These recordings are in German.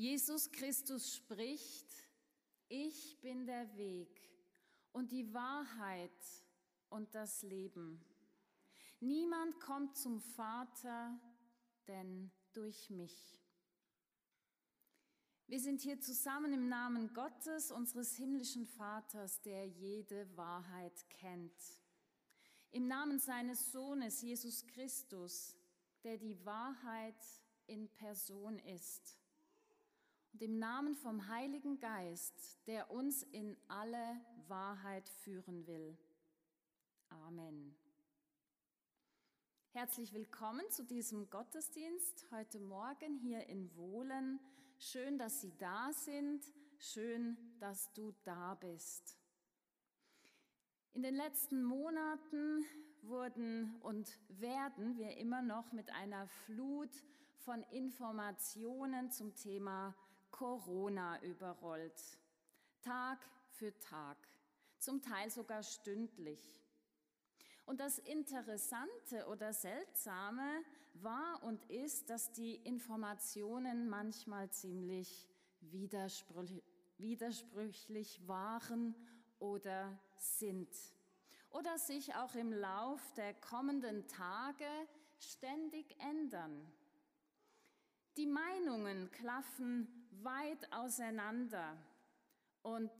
Jesus Christus spricht, ich bin der Weg und die Wahrheit und das Leben. Niemand kommt zum Vater, denn durch mich. Wir sind hier zusammen im Namen Gottes, unseres himmlischen Vaters, der jede Wahrheit kennt. Im Namen seines Sohnes Jesus Christus, der die Wahrheit in Person ist. Und im Namen vom Heiligen Geist, der uns in alle Wahrheit führen will. Amen. Herzlich willkommen zu diesem Gottesdienst heute Morgen hier in Wohlen. Schön, dass Sie da sind. Schön, dass du da bist. In den letzten Monaten wurden und werden wir immer noch mit einer Flut von Informationen zum Thema Corona überrollt. Tag für Tag, zum Teil sogar stündlich. Und das Interessante oder Seltsame war und ist, dass die Informationen manchmal ziemlich widersprüchlich, waren oder sind. Oder sich auch im Lauf der kommenden Tage ständig ändern. Die Meinungen klaffen weit auseinander und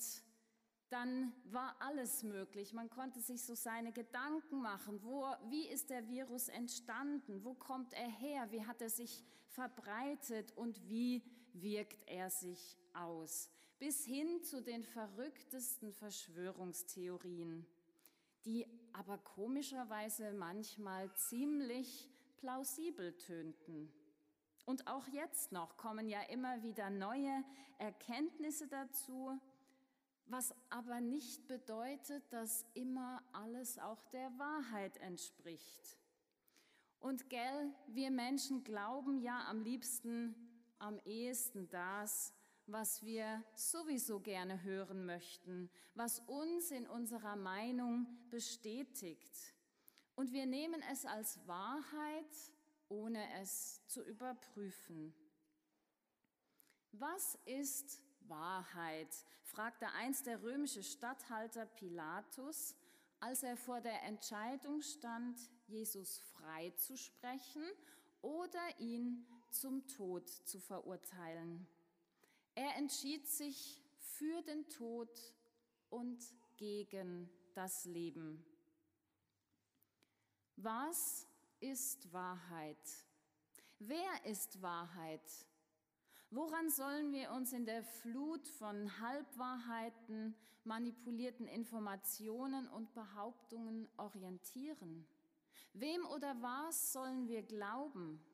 dann war alles möglich. Man konnte sich so seine Gedanken machen. Wo, wie ist der Virus entstanden? Wo kommt er her? Wie hat er sich verbreitet? Und wie wirkt er sich aus? Bis hin zu den verrücktesten Verschwörungstheorien, die aber komischerweise manchmal ziemlich plausibel tönten. Und auch jetzt noch kommen ja immer wieder neue Erkenntnisse dazu, was aber nicht bedeutet, dass immer alles auch der Wahrheit entspricht. Und gell, wir Menschen glauben ja am liebsten, am ehesten das, was wir sowieso gerne hören möchten, was uns in unserer Meinung bestätigt. Und wir nehmen es als Wahrheit, ohne es zu überprüfen. Was ist Wahrheit? fragte einst der römische Statthalter Pilatus, als er vor der Entscheidung stand, Jesus freizusprechen oder ihn zum Tod zu verurteilen. Er entschied sich für den Tod und gegen das Leben. Was ist Wahrheit? Wer ist Wahrheit? Woran sollen wir uns in der Flut von Halbwahrheiten, manipulierten Informationen und Behauptungen orientieren? Wem oder was sollen wir glauben?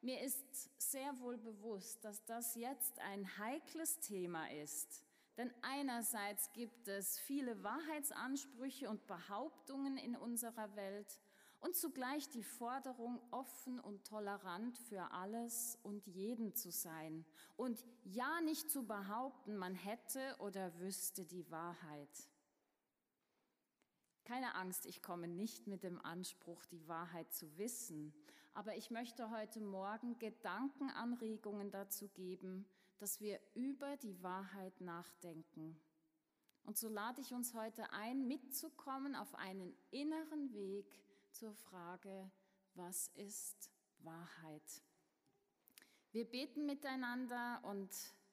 Mir ist sehr wohl bewusst, dass das jetzt ein heikles Thema ist. Denn einerseits gibt es viele Wahrheitsansprüche und Behauptungen in unserer Welt und zugleich die Forderung, offen und tolerant für alles und jeden zu sein und ja nicht zu behaupten, man hätte oder wüsste die Wahrheit. Keine Angst, ich komme nicht mit dem Anspruch, die Wahrheit zu wissen, aber ich möchte heute Morgen Gedankenanregungen dazu geben, dass wir über die Wahrheit nachdenken. Und so lade ich uns heute ein, mitzukommen auf einen inneren Weg, zur Frage, was ist Wahrheit? Wir beten miteinander und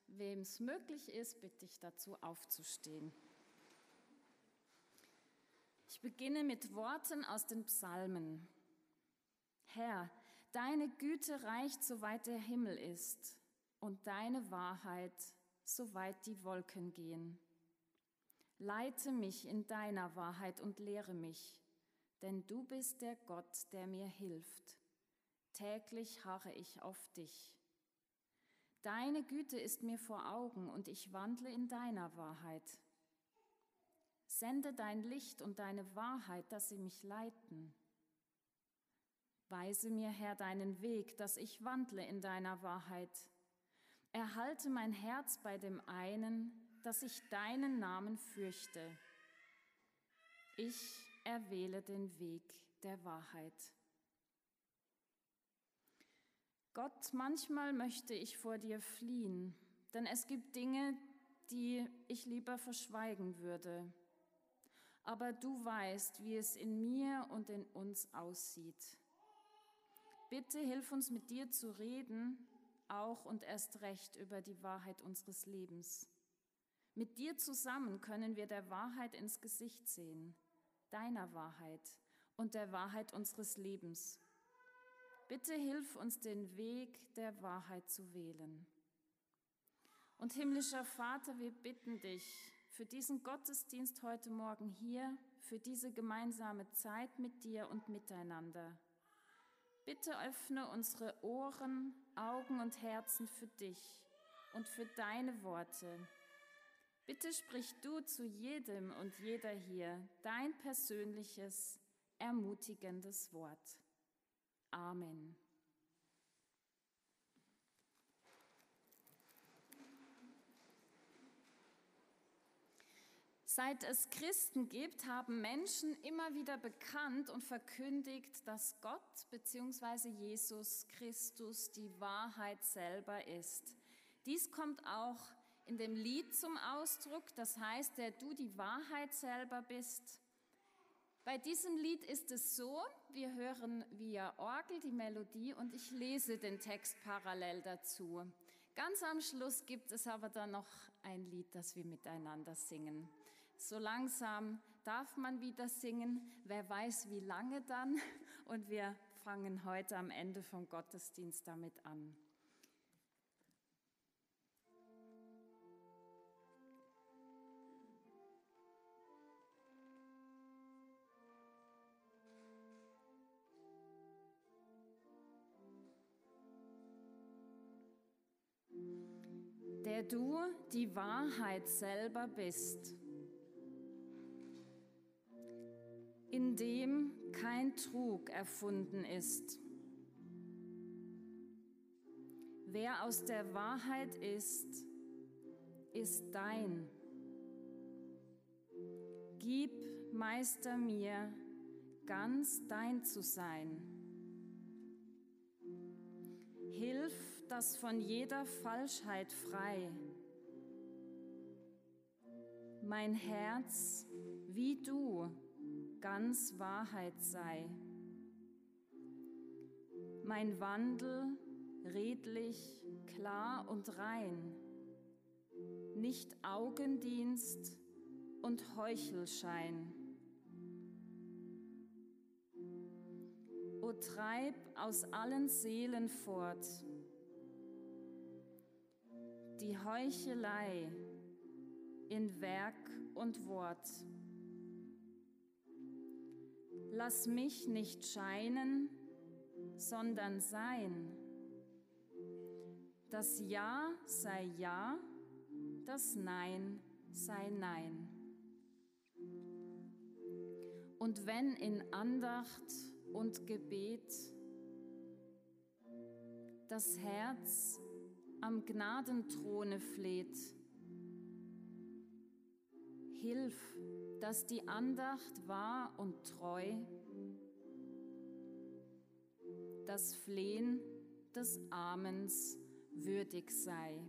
wem es möglich ist, bitte ich dazu aufzustehen. Ich beginne mit Worten aus den Psalmen. Herr, deine Güte reicht, soweit der Himmel ist, und deine Wahrheit, soweit die Wolken gehen. Leite mich in deiner Wahrheit und lehre mich, denn du bist der Gott, der mir hilft. Täglich harre ich auf dich. Deine Güte ist mir vor Augen und ich wandle in deiner Wahrheit. Sende dein Licht und deine Wahrheit, dass sie mich leiten. Weise mir, Herr, deinen Weg, dass ich wandle in deiner Wahrheit. Erhalte mein Herz bei dem einen, dass ich deinen Namen fürchte. Ich erwähle den Weg der Wahrheit. Gott, manchmal möchte ich vor dir fliehen, denn es gibt Dinge, die ich lieber verschweigen würde. Aber du weißt, wie es in mir und in uns aussieht. Bitte hilf uns mit dir zu reden, auch und erst recht über die Wahrheit unseres Lebens. Mit dir zusammen können wir der Wahrheit ins Gesicht sehen, deiner Wahrheit und der Wahrheit unseres Lebens. Bitte hilf uns den Weg der Wahrheit zu wählen. Und himmlischer Vater, wir bitten dich für diesen Gottesdienst heute Morgen hier, für diese gemeinsame Zeit mit dir und miteinander. Bitte öffne unsere Ohren, Augen und Herzen für dich und für deine Worte. Bitte sprich du zu jedem und jeder hier dein persönliches, ermutigendes Wort. Amen. Seit es Christen gibt, haben Menschen immer wieder bekannt und verkündigt, dass Gott bzw. Jesus Christus die Wahrheit selber ist. Dies kommt auch in dem Lied zum Ausdruck, das heißt, der du die Wahrheit selber bist. Bei diesem Lied ist es so, wir hören via Orgel die Melodie und ich lese den Text parallel dazu. Ganz am Schluss gibt es aber dann noch ein Lied, das wir miteinander singen. So langsam darf man wieder singen, wer weiß wie lange dann. Und wir fangen heute am Ende vom Gottesdienst damit an. Du die Wahrheit selber bist. in dem kein Trug erfunden ist. Wer aus der Wahrheit ist, ist dein. Gib, Meister, mir ganz dein zu sein. Das von jeder Falschheit frei. Mein Herz, wie du, ganz Wahrheit sei. Mein Wandel redlich, klar und rein, nicht Augendienst und Heuchelschein. O treib aus allen Seelen fort die Heuchelei in Werk und Wort. Lass mich nicht scheinen, sondern sein. Das Ja sei Ja, das Nein sei Nein. Und wenn in Andacht und Gebet das Herz am Gnadenthrone fleht, hilf dass die Andacht wahr und treu, das Flehen des Amens würdig sei.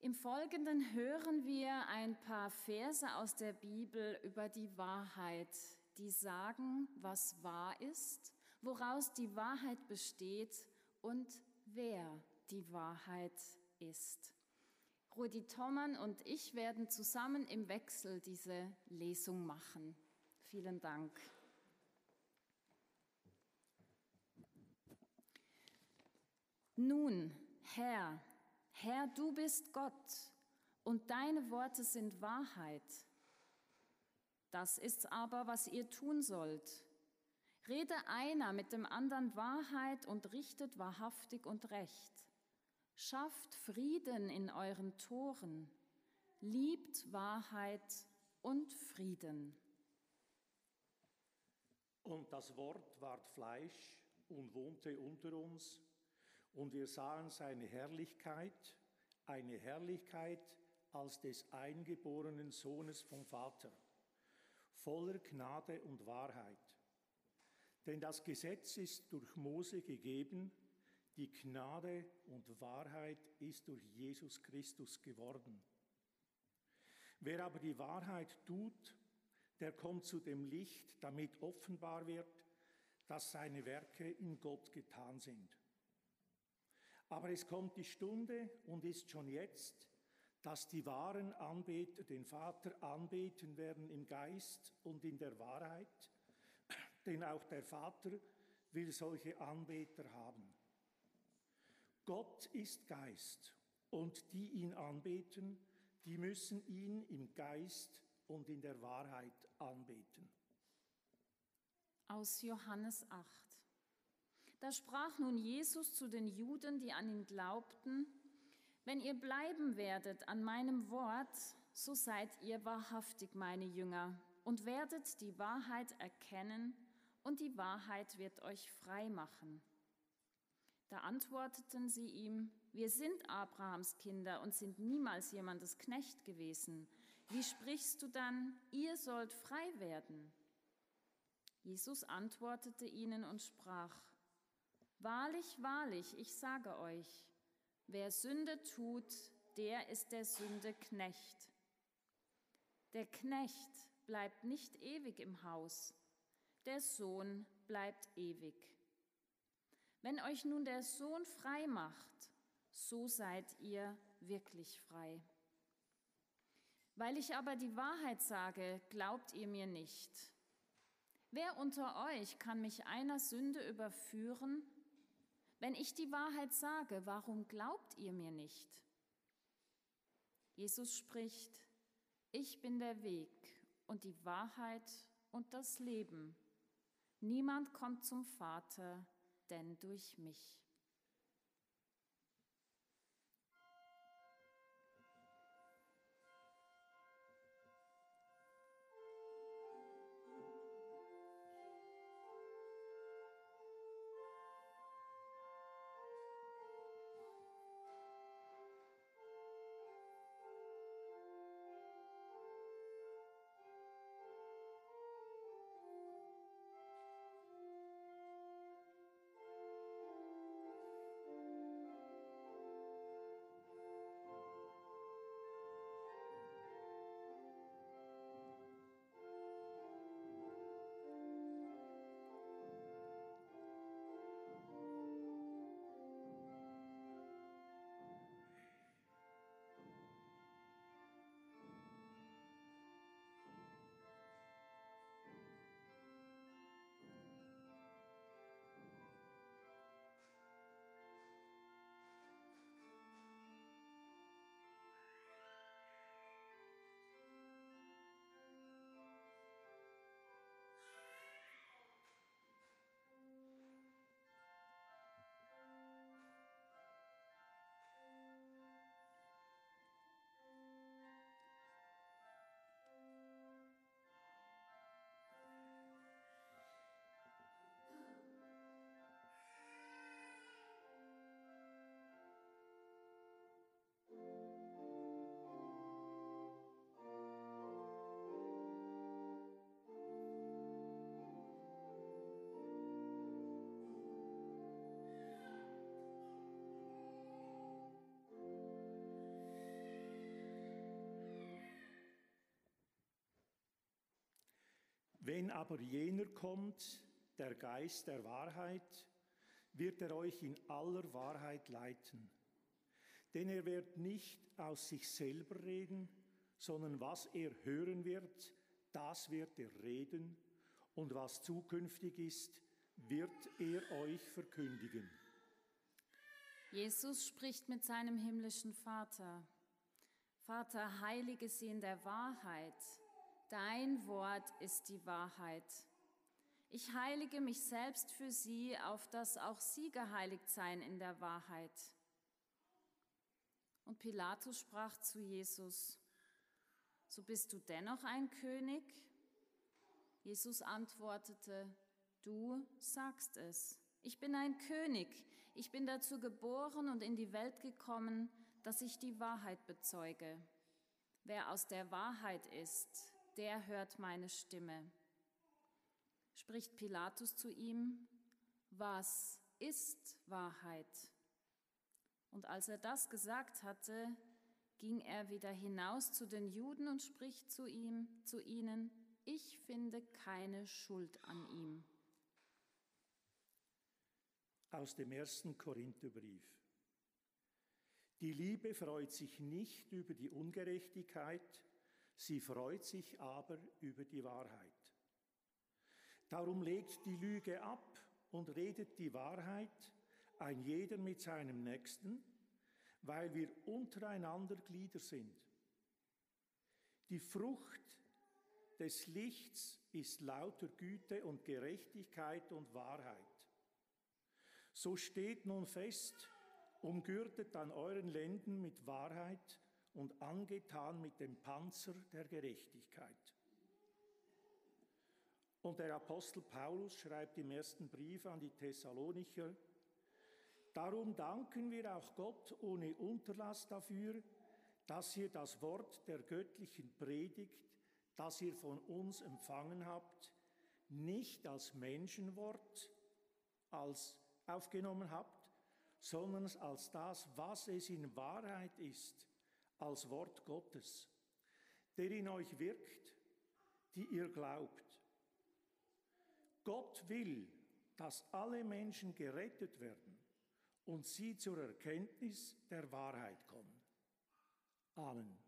Im Folgenden hören wir ein paar Verse aus der Bibel über die Wahrheit, die sagen, was wahr ist, woraus die Wahrheit besteht und wer die Wahrheit ist. Rudi Thommann und ich werden zusammen im Wechsel diese Lesung machen. Vielen Dank. Nun, Herr, Herr, du bist Gott und deine Worte sind Wahrheit. Das ist aber, was ihr tun sollt. Rede einer mit dem anderen Wahrheit und richtet wahrhaftig und recht. Schafft Frieden in euren Toren, liebt Wahrheit und Frieden. Und das Wort ward Fleisch und wohnte unter uns, und wir sahen seine Herrlichkeit, eine Herrlichkeit als des eingeborenen Sohnes vom Vater, voller Gnade und Wahrheit. Denn das Gesetz ist durch Mose gegeben, die Gnade und Wahrheit ist durch Jesus Christus geworden. Wer aber die Wahrheit tut, der kommt zu dem Licht, damit offenbar wird, dass seine Werke in Gott getan sind. Aber es kommt die Stunde und ist schon jetzt, dass die wahren Anbeter den Vater anbeten werden im Geist und in der Wahrheit, denn auch der Vater will solche Anbeter haben. Gott ist Geist und die ihn anbeten, die müssen ihn im Geist und in der Wahrheit anbeten. Aus Johannes 8. Da sprach nun Jesus zu den Juden, die an ihn glaubten, wenn ihr bleiben werdet an meinem Wort, so seid ihr wahrhaftig meine Jünger und werdet die Wahrheit erkennen, und die Wahrheit wird euch frei machen. Da antworteten sie ihm, wir sind Abrahams Kinder und sind niemals jemandes Knecht gewesen. Wie sprichst du dann, ihr sollt frei werden? Jesus antwortete ihnen und sprach, Wahrlich, wahrlich, ich sage euch, wer Sünde tut, der ist der Sünde Knecht. Der Knecht bleibt nicht ewig im Haus, der Sohn bleibt ewig. Wenn euch nun der Sohn frei macht, so seid ihr wirklich frei. Weil ich aber die Wahrheit sage, glaubt ihr mir nicht. Wer unter euch kann mich einer Sünde überführen? Wenn ich die Wahrheit sage, warum glaubt ihr mir nicht? Jesus spricht, ich bin der Weg und die Wahrheit und das Leben. Niemand kommt zum Vater, denn durch mich. Wenn aber jener kommt, der Geist der Wahrheit, wird er euch in aller Wahrheit leiten. Denn er wird nicht aus sich selber reden, sondern was er hören wird, das wird er reden, und was zukünftig ist, wird er euch verkündigen. Jesus spricht mit seinem himmlischen Vater. Vater, heilige sie in der Wahrheit. Dein Wort ist die Wahrheit. Ich heilige mich selbst für sie, auf dass auch sie geheiligt seien in der Wahrheit. Und Pilatus sprach zu Jesus, so bist du dennoch ein König? Jesus antwortete, du sagst es. Ich bin ein König. Ich bin dazu geboren und in die Welt gekommen, dass ich die Wahrheit bezeuge. Wer aus der Wahrheit ist, der hört meine Stimme. Spricht Pilatus zu ihm, was ist Wahrheit? Und als er das gesagt hatte, ging er wieder hinaus zu den Juden und spricht zu ihm, zu ihnen, ich finde keine Schuld an ihm. Aus dem ersten Korintherbrief. Die Liebe freut sich nicht über die Ungerechtigkeit, sie freut sich aber über die Wahrheit. Darum legt die Lüge ab und redet die Wahrheit, ein jeder mit seinem Nächsten, weil wir untereinander Glieder sind. Die Frucht des Lichts ist lauter Güte und Gerechtigkeit und Wahrheit. So steht nun fest, umgürtet an euren Lenden mit Wahrheit und angetan mit dem Panzer der Gerechtigkeit. Und der Apostel Paulus schreibt im ersten Brief an die Thessalonicher, Darum danken wir auch Gott ohne Unterlass dafür, dass ihr das Wort der göttlichen Predigt, das ihr von uns empfangen habt, nicht als Menschenwort als aufgenommen habt, sondern als das, was es in Wahrheit ist, als Wort Gottes, der in euch wirkt, die ihr glaubt. Gott will, dass alle Menschen gerettet werden und sie zur Erkenntnis der Wahrheit kommen. Amen.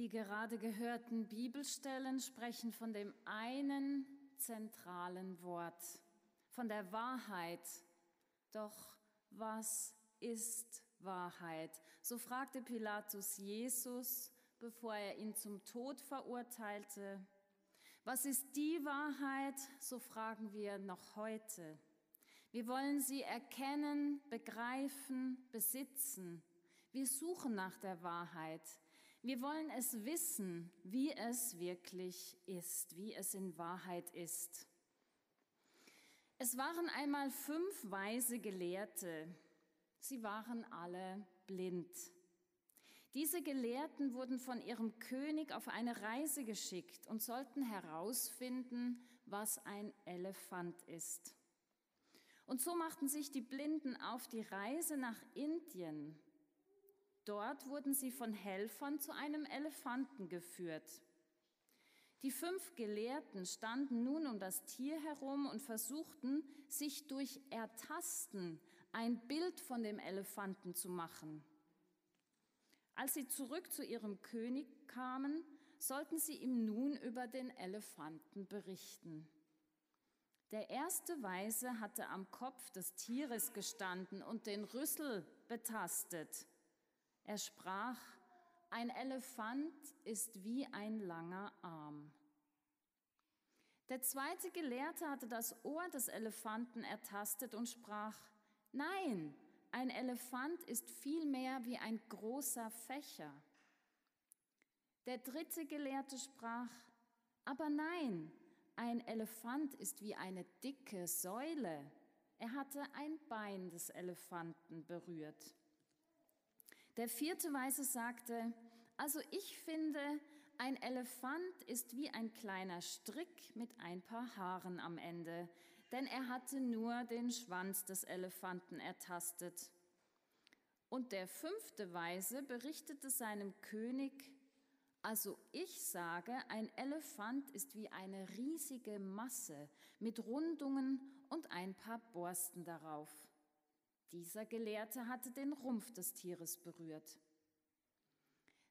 Die gerade gehörten Bibelstellen sprechen von dem einen zentralen Wort, von der Wahrheit. Doch was ist Wahrheit? So fragte Pilatus Jesus, bevor er ihn zum Tod verurteilte. Was ist die Wahrheit? So fragen wir noch heute. Wir wollen sie erkennen, begreifen, besitzen. Wir suchen nach der Wahrheit. Wir wollen es wissen, wie es wirklich ist, wie es in Wahrheit ist. Es waren einmal fünf weise Gelehrte. Sie waren alle blind. Diese Gelehrten wurden von ihrem König auf eine Reise geschickt und sollten herausfinden, was ein Elefant ist. Und so machten sich die Blinden auf die Reise nach Indien. Dort wurden sie von Helfern zu einem Elefanten geführt. Die fünf Gelehrten standen nun um das Tier herum und versuchten, sich durch Ertasten ein Bild von dem Elefanten zu machen. Als sie zurück zu ihrem König kamen, sollten sie ihm nun über den Elefanten berichten. Der erste Weise hatte am Kopf des Tieres gestanden und den Rüssel betastet. Er sprach, ein Elefant ist wie ein langer Arm. Der zweite Gelehrte hatte das Ohr des Elefanten ertastet und sprach, nein, ein Elefant ist vielmehr wie ein großer Fächer. Der dritte Gelehrte sprach, aber nein, ein Elefant ist wie eine dicke Säule. Er hatte ein Bein des Elefanten berührt. Der vierte Weise sagte, also ich finde, ein Elefant ist wie ein kleiner Strick mit ein paar Haaren am Ende, denn er hatte nur den Schwanz des Elefanten ertastet. Und der fünfte Weise berichtete seinem König, also ich sage, ein Elefant ist wie eine riesige Masse mit Rundungen und ein paar Borsten darauf. Dieser Gelehrte hatte den Rumpf des Tieres berührt.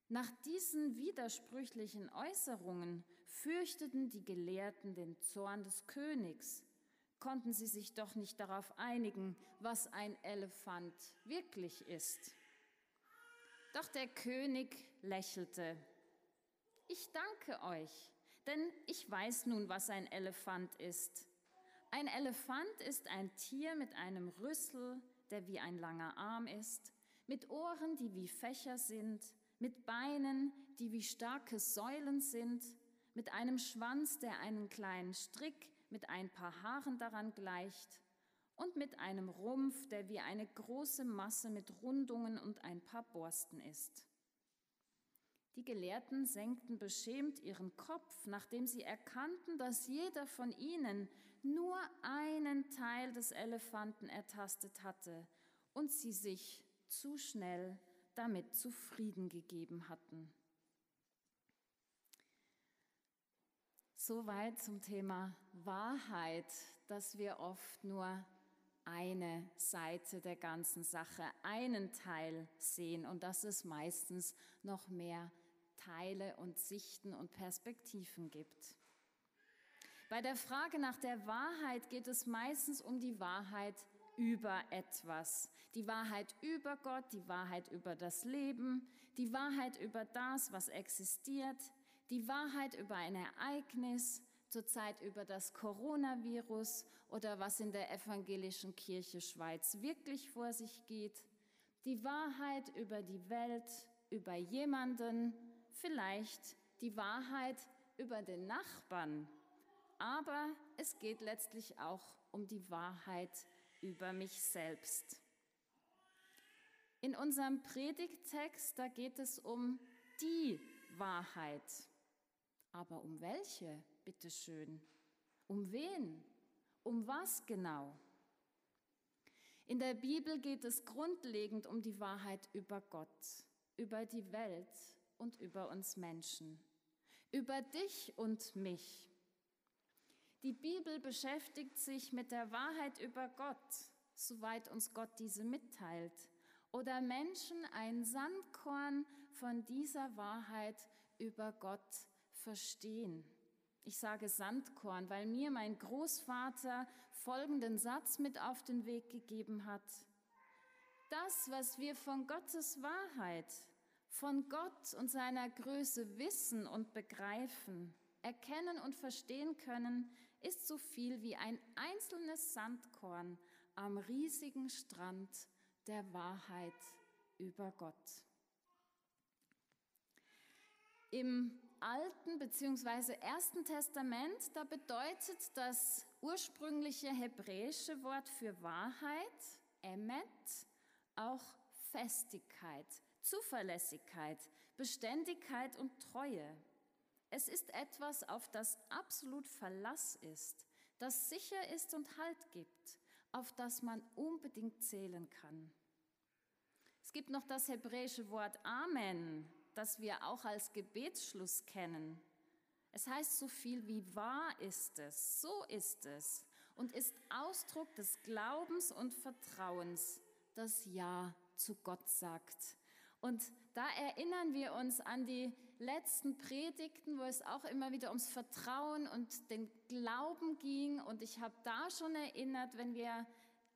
Nach diesen widersprüchlichen Äußerungen fürchteten die Gelehrten den Zorn des Königs, konnten sie sich doch nicht darauf einigen, was ein Elefant wirklich ist. Doch der König lächelte. Ich danke euch, denn ich weiß nun, was ein Elefant ist. Ein Elefant ist ein Tier mit einem Rüssel, der wie ein langer Arm ist, mit Ohren, die wie Fächer sind, mit Beinen, die wie starke Säulen sind, mit einem Schwanz, der einen kleinen Strick mit ein paar Haaren daran gleicht, und mit einem Rumpf, der wie eine große Masse mit Rundungen und ein paar Borsten ist. Die Gelehrten senkten beschämt ihren Kopf, nachdem sie erkannten, dass jeder von ihnen nur einen Teil des Elefanten ertastet hatte und sie sich zu schnell damit zufrieden gegeben hatten. Soweit zum Thema Wahrheit, dass wir oft nur eine Seite der ganzen Sache, einen Teil sehen und dass es meistens noch mehr Teile und Sichten und Perspektiven gibt. Bei der Frage nach der Wahrheit geht es meistens um die Wahrheit über etwas. Die Wahrheit über Gott, die Wahrheit über das Leben, die Wahrheit über das, was existiert, die Wahrheit über ein Ereignis, zurzeit über das Coronavirus oder was in der evangelischen Kirche Schweiz wirklich vor sich geht, die Wahrheit über die Welt, über jemanden, vielleicht die Wahrheit über den Nachbarn aber es geht letztlich auch um die Wahrheit über mich selbst. In unserem Predigttext, da geht es um die Wahrheit. Aber um welche, bitteschön? Um wen? Um was genau? In der Bibel geht es grundlegend um die Wahrheit über Gott, über die Welt und über uns Menschen, über dich und mich. Die Bibel beschäftigt sich mit der Wahrheit über Gott, soweit uns Gott diese mitteilt, oder Menschen ein Sandkorn von dieser Wahrheit über Gott verstehen. Ich sage Sandkorn, weil mir mein Großvater folgenden Satz mit auf den Weg gegeben hat. Das, was wir von Gottes Wahrheit, von Gott und seiner Größe wissen und begreifen, erkennen und verstehen können, ist so viel wie ein einzelnes Sandkorn am riesigen Strand der Wahrheit über Gott. Im Alten bzw. Ersten Testament, da bedeutet das ursprüngliche hebräische Wort für Wahrheit, Emet, auch Festigkeit, Zuverlässigkeit, Beständigkeit und Treue. Es ist etwas, auf das absolut Verlass ist, das sicher ist und Halt gibt, auf das man unbedingt zählen kann. Es gibt noch das hebräische Wort Amen, das wir auch als Gebetsschluss kennen. Es heißt so viel wie wahr ist es, so ist es und ist Ausdruck des Glaubens und Vertrauens, das Ja zu Gott sagt. Und da erinnern wir uns an die letzten Predigten, wo es auch immer wieder ums Vertrauen und den Glauben ging. Und ich habe da schon erinnert, wenn wir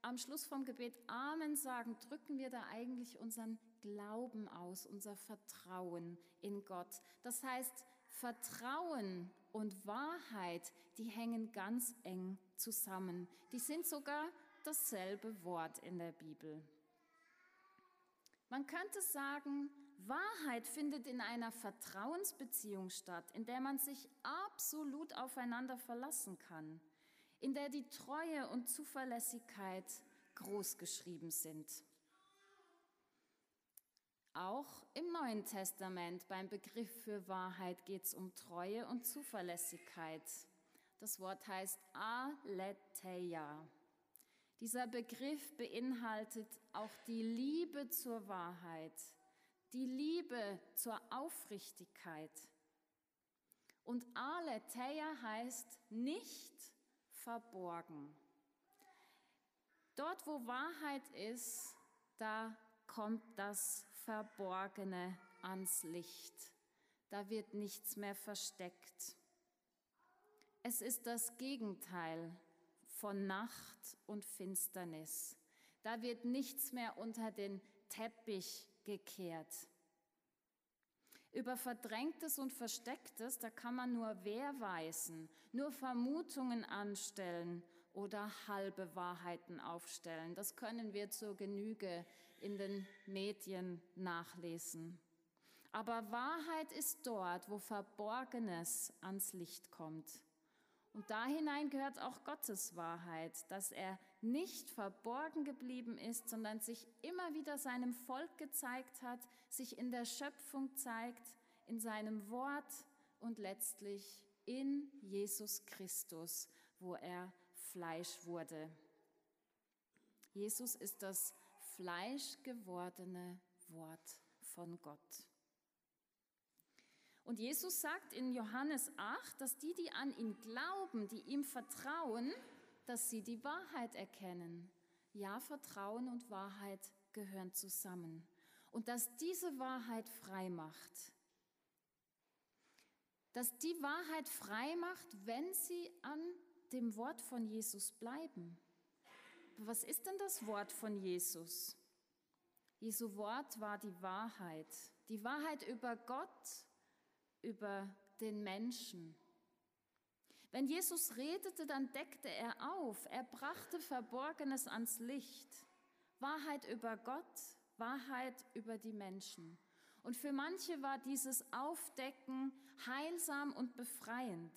am Schluss vom Gebet Amen sagen, drücken wir da eigentlich unseren Glauben aus, unser Vertrauen in Gott. Das heißt, Vertrauen und Wahrheit, die hängen ganz eng zusammen. Die sind sogar dasselbe Wort in der Bibel. Man könnte sagen, Wahrheit findet in einer Vertrauensbeziehung statt, in der man sich absolut aufeinander verlassen kann, in der die Treue und Zuverlässigkeit großgeschrieben sind. Auch im Neuen Testament beim Begriff für Wahrheit geht es um Treue und Zuverlässigkeit. Das Wort heißt Aletheia. Dieser Begriff beinhaltet auch die Liebe zur Wahrheit, die Liebe zur Aufrichtigkeit. Und Aletheia heißt nicht verborgen. Dort, wo Wahrheit ist, da kommt das Verborgene ans Licht. Da wird nichts mehr versteckt. Es ist das Gegenteil von Nacht und Finsternis. Da wird nichts mehr unter den Teppich gekehrt. Über Verdrängtes und Verstecktes, da kann man nur Wehrweisen, nur Vermutungen anstellen oder halbe Wahrheiten aufstellen. Das können wir zur Genüge in den Medien nachlesen. Aber Wahrheit ist dort, wo Verborgenes ans Licht kommt. Und da hinein gehört auch Gottes Wahrheit, dass er nicht verborgen geblieben ist, sondern sich immer wieder seinem Volk gezeigt hat, sich in der Schöpfung zeigt, in seinem Wort und letztlich in Jesus Christus, wo er Fleisch wurde. Jesus ist das fleischgewordene Wort von Gott. Und Jesus sagt in Johannes 8, dass die, die an ihn glauben, die ihm vertrauen, dass sie die Wahrheit erkennen. Ja, Vertrauen und Wahrheit gehören zusammen. Und dass diese Wahrheit frei macht. Dass die Wahrheit frei macht, wenn sie an dem Wort von Jesus bleiben. Was ist denn das Wort von Jesus? Jesu Wort war die Wahrheit. Die Wahrheit über Gott, über den Menschen. Wenn Jesus redete, dann deckte er auf, er brachte Verborgenes ans Licht. Wahrheit über Gott, Wahrheit über die Menschen. Und für manche war dieses Aufdecken heilsam und befreiend.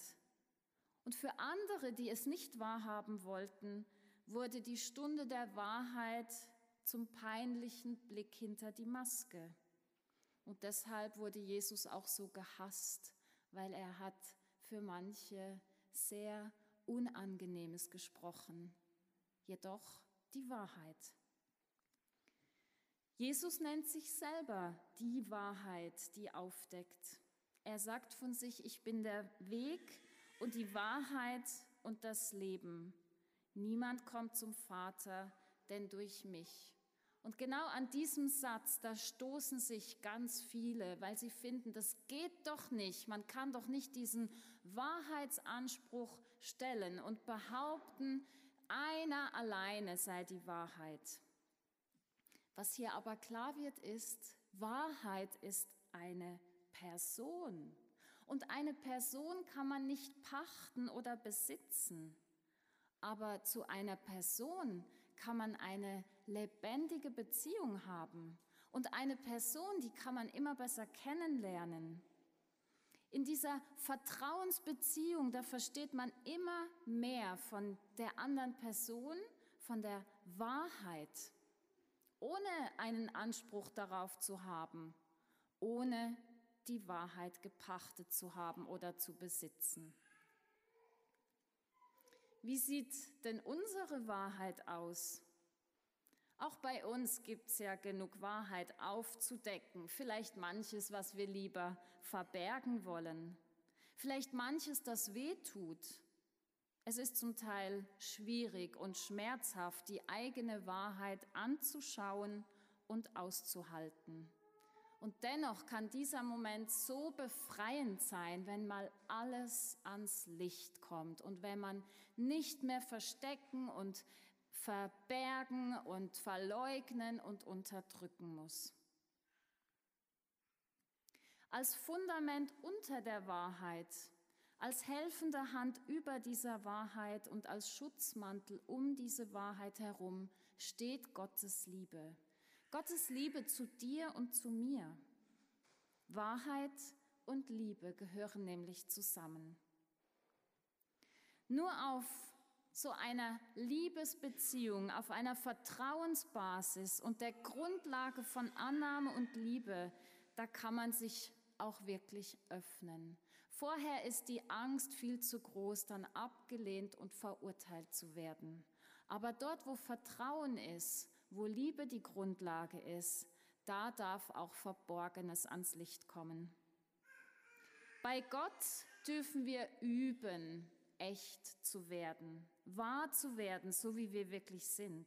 Und für andere, die es nicht wahrhaben wollten, wurde die Stunde der Wahrheit zum peinlichen Blick hinter die Maske. Und deshalb wurde Jesus auch so gehasst, weil er hat für manche sehr Unangenehmes gesprochen, jedoch die Wahrheit. Jesus nennt sich selber die Wahrheit, die aufdeckt. Er sagt von sich, ich bin der Weg und die Wahrheit und das Leben. Niemand kommt zum Vater, denn durch mich. Und genau an diesem Satz, da stoßen sich ganz viele, weil sie finden, das geht doch nicht. Man kann doch nicht diesen Wahrheitsanspruch stellen und behaupten, einer alleine sei die Wahrheit. Was hier aber klar wird, ist, Wahrheit ist eine Person. Und eine Person kann man nicht pachten oder besitzen. Aber zu einer Person kann man eine lebendige Beziehung haben. Und eine Person, die kann man immer besser kennenlernen. In dieser Vertrauensbeziehung, da versteht man immer mehr von der anderen Person, von der Wahrheit, ohne einen Anspruch darauf zu haben, ohne die Wahrheit gepachtet zu haben oder zu besitzen. Wie sieht denn unsere Wahrheit aus? Auch bei uns gibt es ja genug Wahrheit aufzudecken, vielleicht manches, was wir lieber verbergen wollen, vielleicht manches, das weh tut. Es ist zum Teil schwierig und schmerzhaft, die eigene Wahrheit anzuschauen und auszuhalten. Und dennoch kann dieser Moment so befreiend sein, wenn mal alles ans Licht kommt und wenn man nicht mehr verstecken und verbergen und verleugnen und unterdrücken muss. Als Fundament unter der Wahrheit, als helfende Hand über dieser Wahrheit und als Schutzmantel um diese Wahrheit herum steht Gottes Liebe. Gottes Liebe zu dir und zu mir. Wahrheit und Liebe gehören nämlich zusammen. Nur auf so einer Liebesbeziehung, auf einer Vertrauensbasis und der Grundlage von Annahme und Liebe, da kann man sich auch wirklich öffnen. Vorher ist die Angst viel zu groß, dann abgelehnt und verurteilt zu werden. Aber dort, wo Vertrauen ist, wo Liebe die Grundlage ist, da darf auch Verborgenes ans Licht kommen. Bei Gott dürfen wir üben, echt zu werden, wahr zu werden, so wie wir wirklich sind.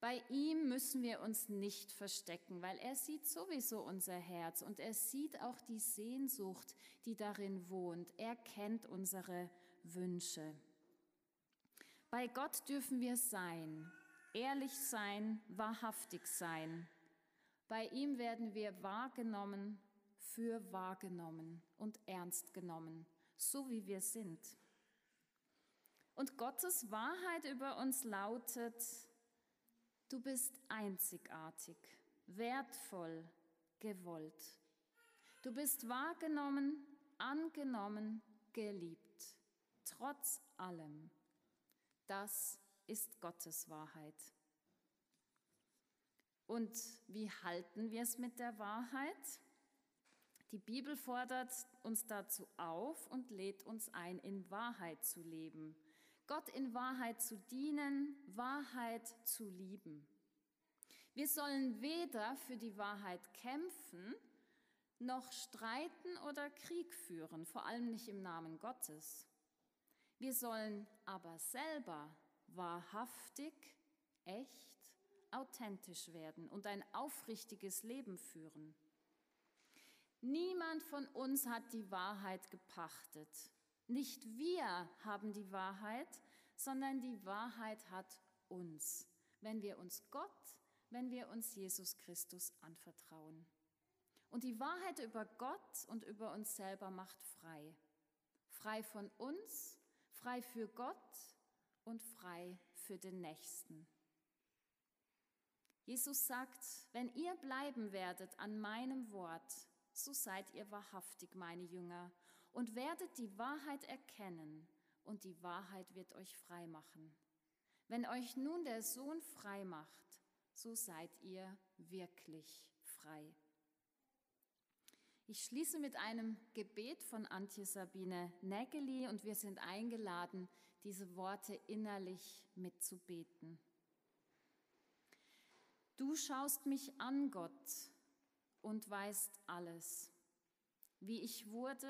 Bei ihm müssen wir uns nicht verstecken, weil er sieht sowieso unser Herz und er sieht auch die Sehnsucht, die darin wohnt. Er kennt unsere Wünsche. Bei Gott dürfen wir sein, ehrlich sein, wahrhaftig sein. Bei ihm werden wir wahrgenommen, für wahrgenommen und ernst genommen, so wie wir sind. Und Gottes Wahrheit über uns lautet, du bist einzigartig, wertvoll, gewollt. Du bist wahrgenommen, angenommen, geliebt, trotz allem. Das ist Gottes Wahrheit. Und wie halten wir es mit der Wahrheit? Die Bibel fordert uns dazu auf und lädt uns ein, in Wahrheit zu leben. Gott in Wahrheit zu dienen, Wahrheit zu lieben. Wir sollen weder für die Wahrheit kämpfen, noch streiten oder Krieg führen, vor allem nicht im Namen Gottes. Wir sollen aber selber wahrhaftig, echt, authentisch werden und ein aufrichtiges Leben führen. Niemand von uns hat die Wahrheit gepachtet. Nicht wir haben die Wahrheit, sondern die Wahrheit hat uns, wenn wir uns Gott, wenn wir uns Jesus Christus anvertrauen. Und die Wahrheit über Gott und über uns selber macht frei. Frei von uns, frei für Gott und frei für den Nächsten. Jesus sagt, wenn ihr bleiben werdet an meinem Wort, so seid ihr wahrhaftig meine Jünger und werdet die Wahrheit erkennen und die Wahrheit wird euch frei machen. Wenn euch nun der Sohn frei macht, so seid ihr wirklich frei. Ich schließe mit einem Gebet von Antje Sabine Nägeli und wir sind eingeladen, diese Worte innerlich mitzubeten. Du schaust mich an, Gott, und weißt alles, wie ich wurde,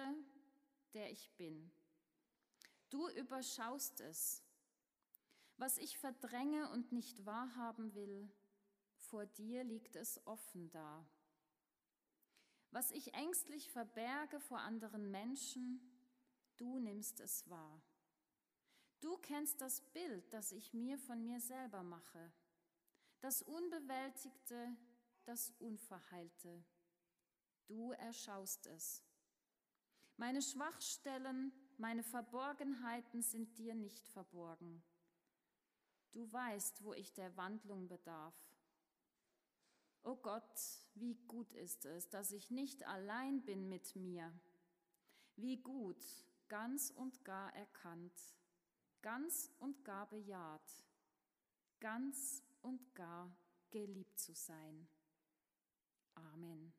der ich bin. Du überschaust es. Was ich verdränge und nicht wahrhaben will, vor dir liegt es offen da. Was ich ängstlich verberge vor anderen Menschen, du nimmst es wahr. Du kennst das Bild, das ich mir von mir selber mache, das Unbewältigte, das Unverheilte. Du erschaust es. Meine Schwachstellen, meine Verborgenheiten sind dir nicht verborgen. Du weißt, wo ich der Wandlung bedarf. O oh Gott, wie gut ist es, dass ich nicht allein bin mit mir. Wie gut, ganz und gar erkannt, ganz und gar bejaht, ganz und gar geliebt zu sein. Amen.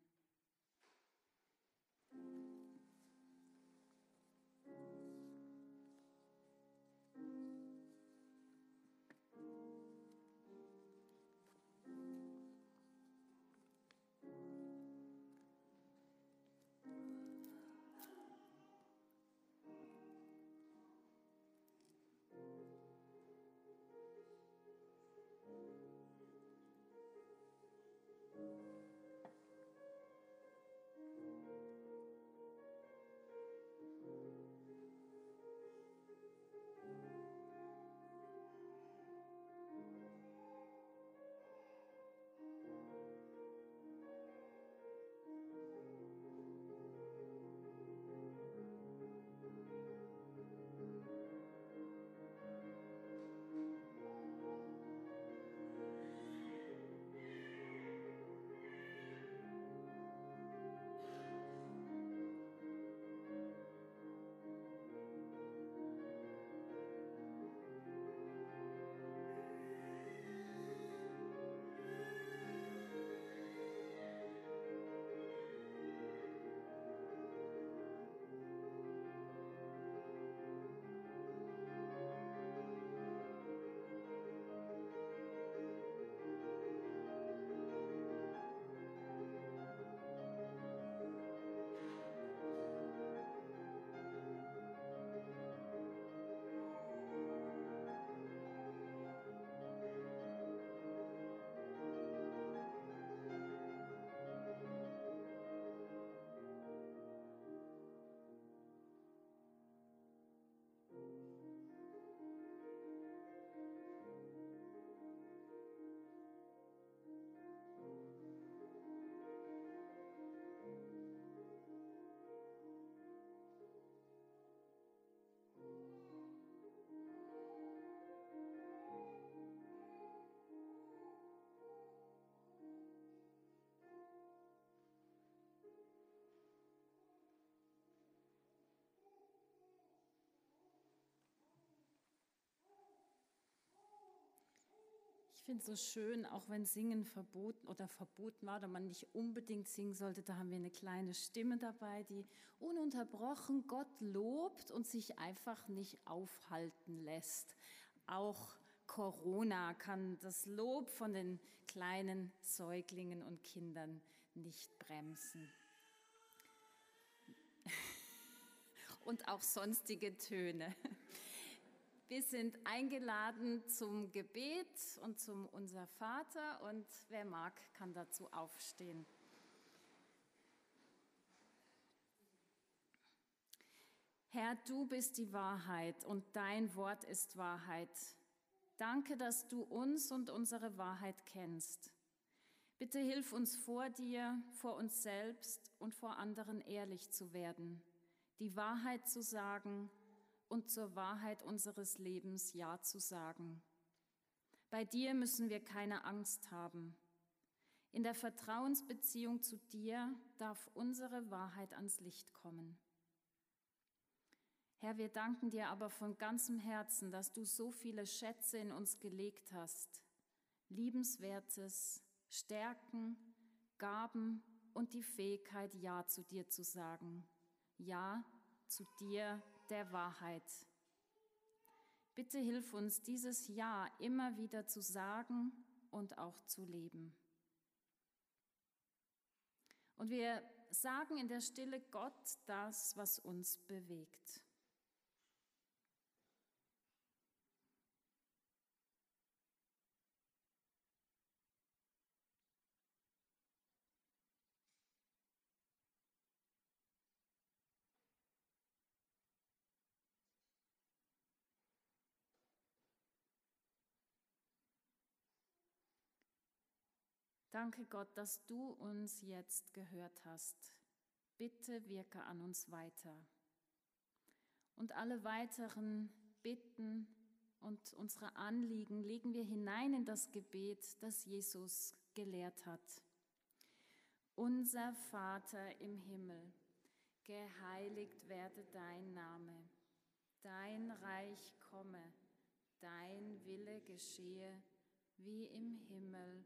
Finde es so schön, auch wenn Singen verboten oder verboten war oder man nicht unbedingt singen sollte, da haben wir eine kleine Stimme dabei, die ununterbrochen Gott lobt und sich einfach nicht aufhalten lässt. Auch Corona kann das Lob von den kleinen Säuglingen und Kindern nicht bremsen. Und auch sonstige Töne. Wir sind eingeladen zum Gebet und zum Unser Vater und wer mag, kann dazu aufstehen. Herr, du bist die Wahrheit und dein Wort ist Wahrheit. Danke, dass du uns und unsere Wahrheit kennst. Bitte hilf uns vor dir, vor uns selbst und vor anderen ehrlich zu werden, die Wahrheit zu sagen und zur Wahrheit unseres Lebens Ja zu sagen. Bei dir müssen wir keine Angst haben. In der Vertrauensbeziehung zu dir darf unsere Wahrheit ans Licht kommen. Herr, wir danken dir aber von ganzem Herzen, dass du so viele Schätze in uns gelegt hast. Liebenswertes, Stärken, Gaben und die Fähigkeit, Ja zu dir zu sagen. Ja zu dir, der Wahrheit. Bitte hilf uns, dieses Ja immer wieder zu sagen und auch zu leben. Und wir sagen in der Stille Gott das, was uns bewegt. Danke Gott, dass du uns jetzt gehört hast. Bitte wirke an uns weiter. Und alle weiteren Bitten und unsere Anliegen legen wir hinein in das Gebet, das Jesus gelehrt hat. Unser Vater im Himmel, geheiligt werde dein Name, dein Reich komme, dein Wille geschehe, wie im Himmel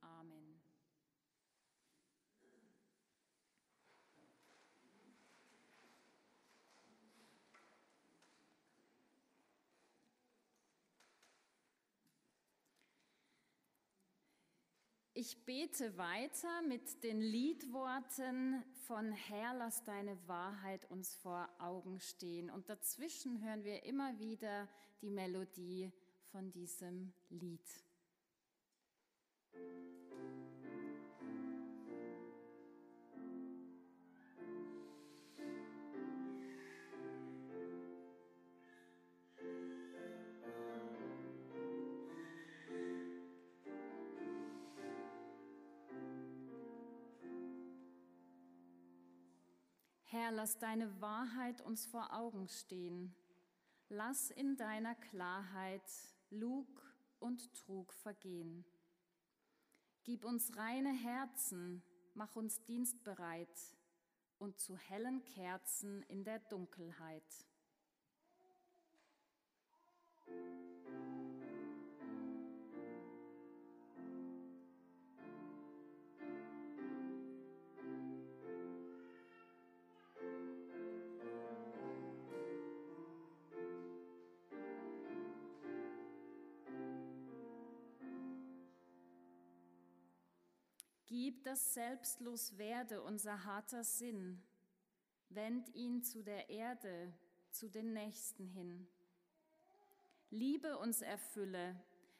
Amen. Ich bete weiter mit den Liedworten von Herr, lass deine Wahrheit uns vor Augen stehen. Und dazwischen hören wir immer wieder die Melodie von diesem Lied. Herr, lass deine Wahrheit uns vor Augen stehen. Lass in deiner Klarheit Lug und Trug vergehen. Gib uns reine Herzen, mach uns dienstbereit und zu hellen Kerzen in der Dunkelheit. Gib, dass selbstlos werde unser harter Sinn. Wend ihn zu der Erde, zu den Nächsten hin. Liebe uns erfülle,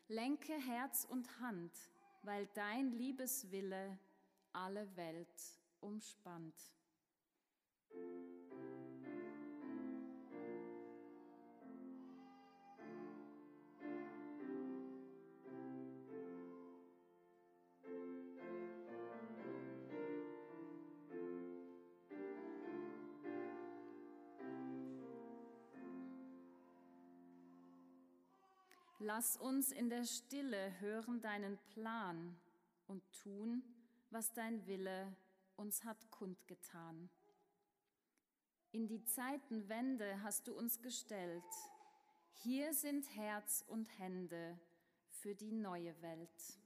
lenke Herz und Hand, weil dein Liebeswille alle Welt umspannt. Lass uns in der Stille hören deinen Plan und tun, was dein Wille uns hat kundgetan. In die Zeitenwende hast du uns gestellt. Hier sind Herz und Hände für die neue Welt.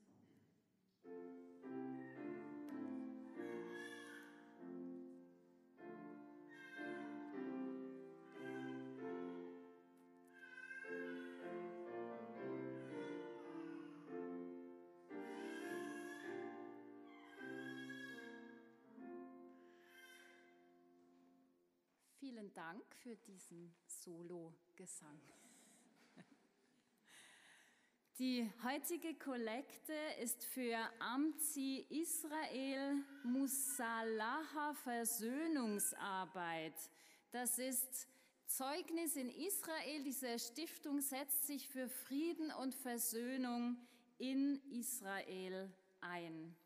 Vielen Dank für diesen Solo-Gesang. Die heutige Kollekte ist für Amzi Israel Musalaha Versöhnungsarbeit. Das ist Zeugnis in Israel. Diese Stiftung setzt sich für Frieden und Versöhnung in Israel ein.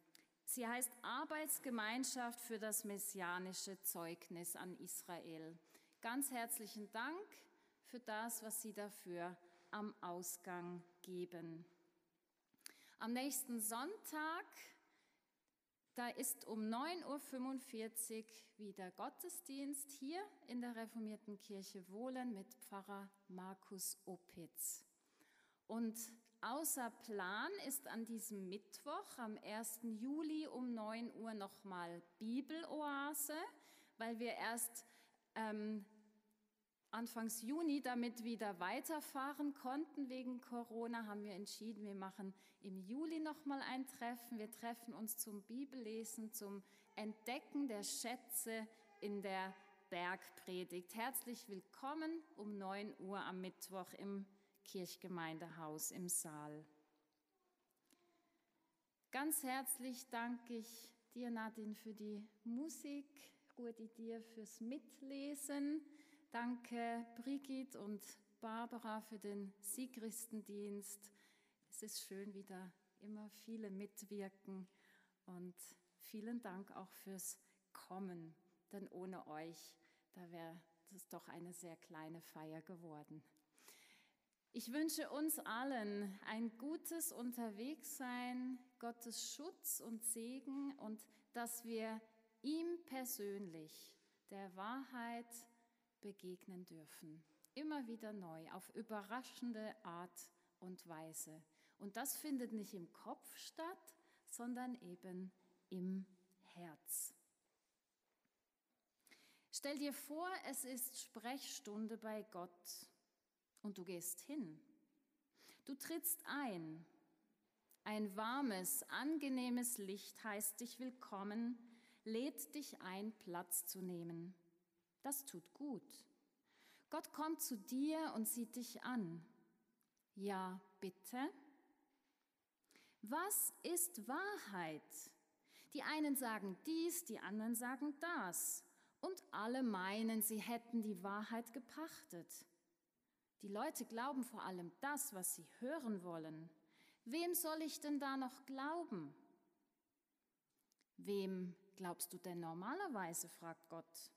Sie heißt Arbeitsgemeinschaft für das messianische Zeugnis an Israel. Ganz herzlichen Dank für das, was Sie dafür am Ausgang geben. Am nächsten Sonntag, da ist um 9.45 Uhr wieder Gottesdienst hier in der reformierten Kirche Wohlen mit Pfarrer Markus Opitz. Und Außer Plan ist an diesem Mittwoch, am 1. Juli um 9 Uhr nochmal Bibeloase, weil wir erst ähm, Anfangs Juni damit wieder weiterfahren konnten wegen Corona, haben wir entschieden, wir machen im Juli nochmal ein Treffen. Wir treffen uns zum Bibellesen, zum Entdecken der Schätze in der Bergpredigt. Herzlich willkommen um 9 Uhr am Mittwoch im Kirchgemeindehaus im Saal. Ganz herzlich danke ich dir, Nadine, für die Musik, Rudi dir fürs Mitlesen. Danke Brigitte und Barbara für den Siegristendienst. Es ist schön, wieder immer viele mitwirken und vielen Dank auch fürs Kommen, denn ohne euch, da wäre es doch eine sehr kleine Feier geworden. Ich wünsche uns allen ein gutes Unterwegssein, Gottes Schutz und Segen und dass wir ihm persönlich, der Wahrheit, begegnen dürfen. Immer wieder neu, auf überraschende Art und Weise. Und das findet nicht im Kopf statt, sondern eben im Herz. Stell dir vor, es ist Sprechstunde bei Gott und du gehst hin. Du trittst ein. Ein warmes, angenehmes Licht heißt dich willkommen, lädt dich ein, Platz zu nehmen. Das tut gut. Gott kommt zu dir und sieht dich an. Ja, bitte. Was ist Wahrheit? Die einen sagen dies, die anderen sagen das. Und alle meinen, sie hätten die Wahrheit gepachtet. Die Leute glauben vor allem das, was sie hören wollen. Wem soll ich denn da noch glauben? Wem glaubst du denn normalerweise, fragt Gott.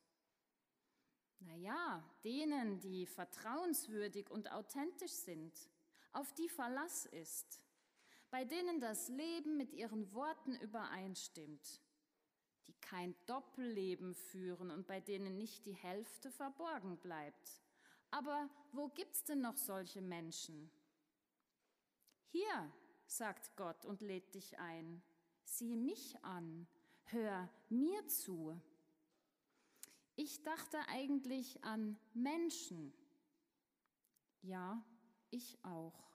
Naja, denen, die vertrauenswürdig und authentisch sind, auf die Verlass ist, bei denen das Leben mit ihren Worten übereinstimmt, die kein Doppelleben führen und bei denen nicht die Hälfte verborgen bleibt aber wo gibt's denn noch solche Menschen? Hier, sagt Gott und lädt dich ein. Sieh mich an, hör mir zu. Ich dachte eigentlich an Menschen. Ja, ich auch.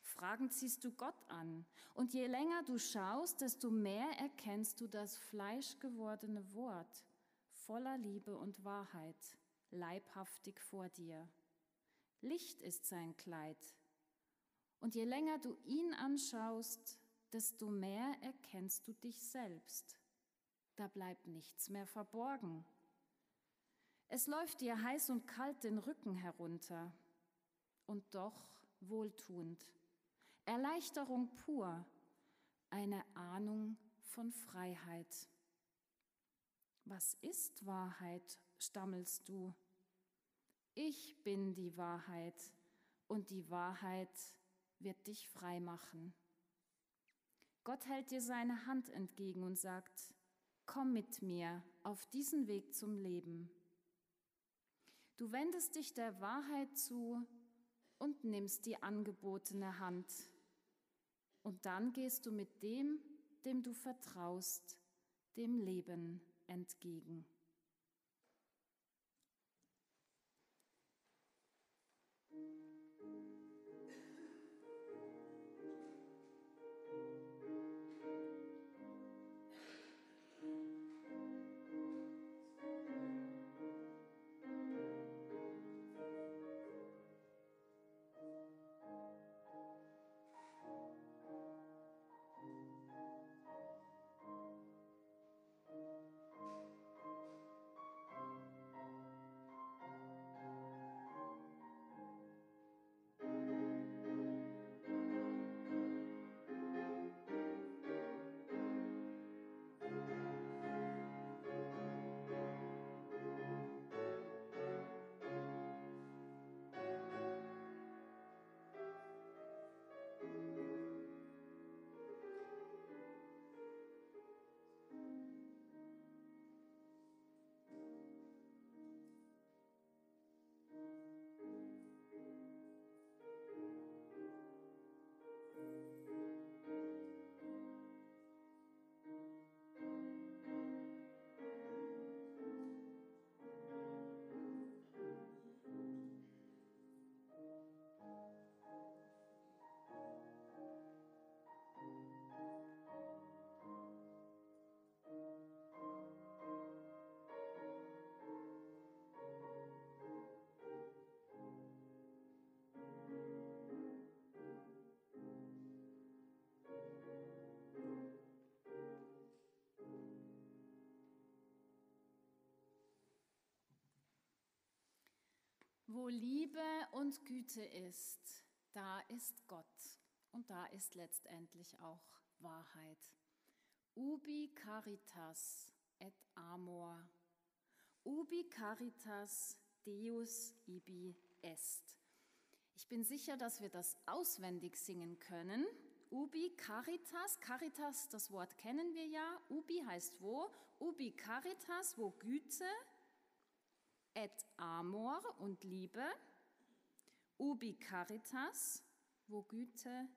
Fragend ziehst du Gott an. Und je länger du schaust, desto mehr erkennst du das fleischgewordene Wort voller Liebe und Wahrheit leibhaftig vor dir. Licht ist sein Kleid. Und je länger du ihn anschaust, desto mehr erkennst du dich selbst. Da bleibt nichts mehr verborgen. Es läuft dir heiß und kalt den Rücken herunter und doch wohltuend. Erleichterung pur, eine Ahnung von Freiheit. Was ist Wahrheit, stammelst du? Ich bin die Wahrheit und die Wahrheit wird dich frei machen. Gott hält dir seine Hand entgegen und sagt, komm mit mir auf diesen Weg zum Leben. Du wendest dich der Wahrheit zu und nimmst die angebotene Hand. Und dann gehst du mit dem, dem du vertraust, dem Leben entgegen. Wo Liebe und Güte ist, da ist Gott und da ist letztendlich auch Wahrheit. Ubi caritas et amor. Ubi caritas Deus ibi est. Ich bin sicher, dass wir das auswendig singen können. Ubi caritas, caritas, das Wort kennen wir ja. Ubi heißt wo? Ubi caritas, wo Güte, et amor und Liebe, ubi caritas, wo Güte,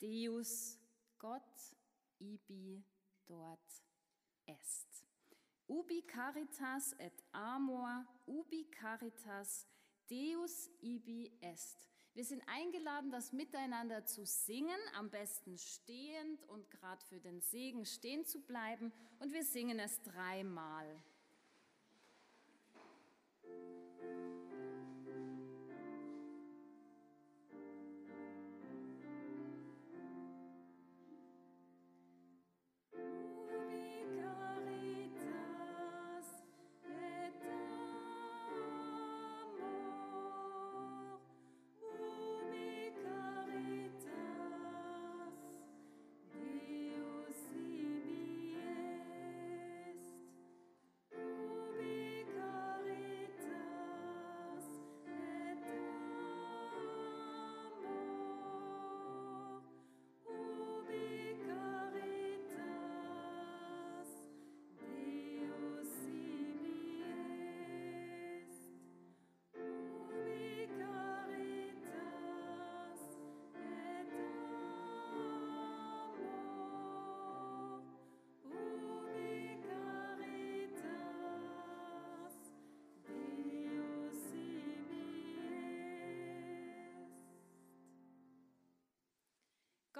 Deus, Gott, ibi, dort est. Ubi caritas et amor, ubi caritas, Deus ibi est. Wir sind eingeladen, das miteinander zu singen, am besten stehend und gerade für den Segen stehen zu bleiben. Und wir singen es dreimal.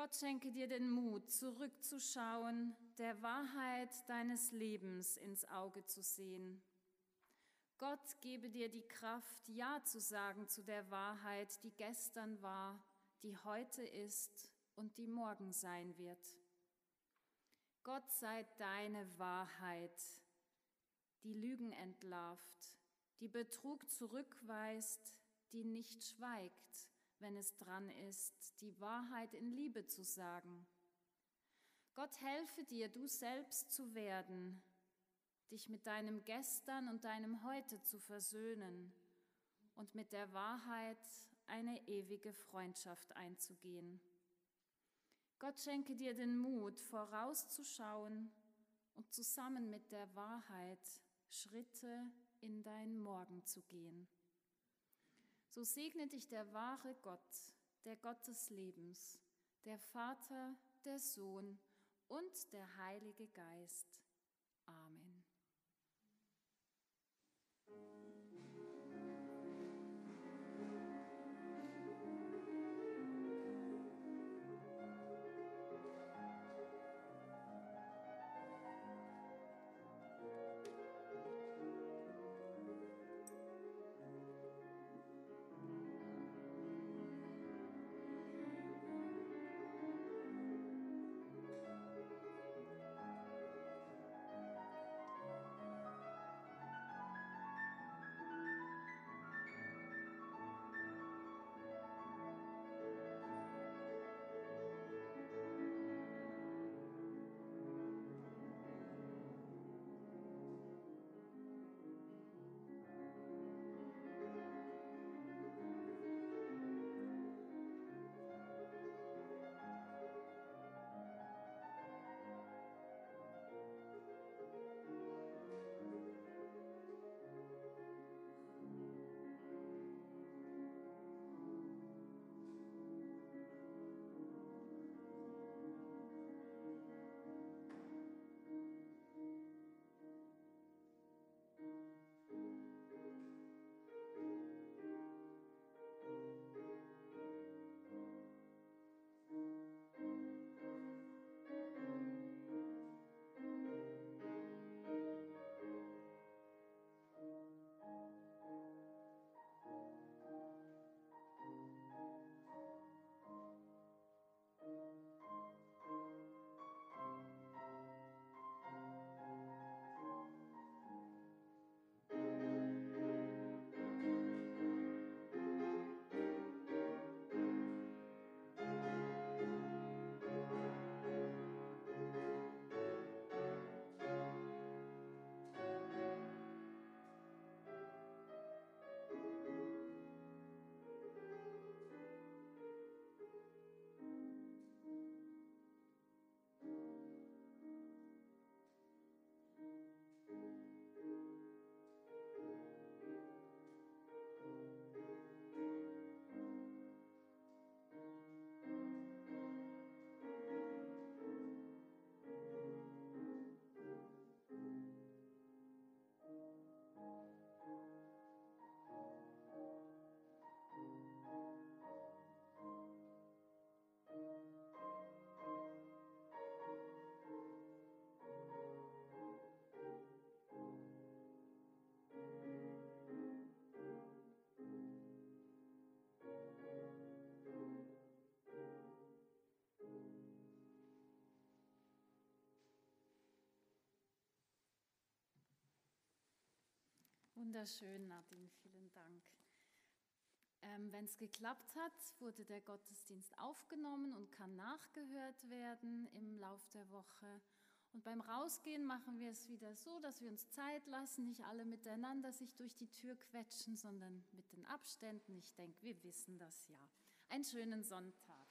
Gott schenke dir den Mut, zurückzuschauen, der Wahrheit deines Lebens ins Auge zu sehen. Gott gebe dir die Kraft, Ja zu sagen zu der Wahrheit, die gestern war, die heute ist und die morgen sein wird. Gott sei deine Wahrheit, die Lügen entlarvt, die Betrug zurückweist, die nicht schweigt, wenn es dran ist, die Wahrheit in Liebe zu sagen. Gott helfe dir, du selbst zu werden, dich mit deinem Gestern und deinem Heute zu versöhnen und mit der Wahrheit eine ewige Freundschaft einzugehen. Gott schenke dir den Mut, vorauszuschauen und zusammen mit der Wahrheit Schritte in dein Morgen zu gehen. So segne dich der wahre Gott, der Gott des Lebens, der Vater, der Sohn und der Heilige Geist. Wunderschön, Nadine, vielen Dank. Ähm, Wenn es geklappt hat, wurde der Gottesdienst aufgenommen und kann nachgehört werden im Lauf der Woche. Und beim Rausgehen machen wir es wieder so, dass wir uns Zeit lassen, nicht alle miteinander sich durch die Tür quetschen, sondern mit den Abständen. Ich denke, wir wissen das ja. Einen schönen Sonntag.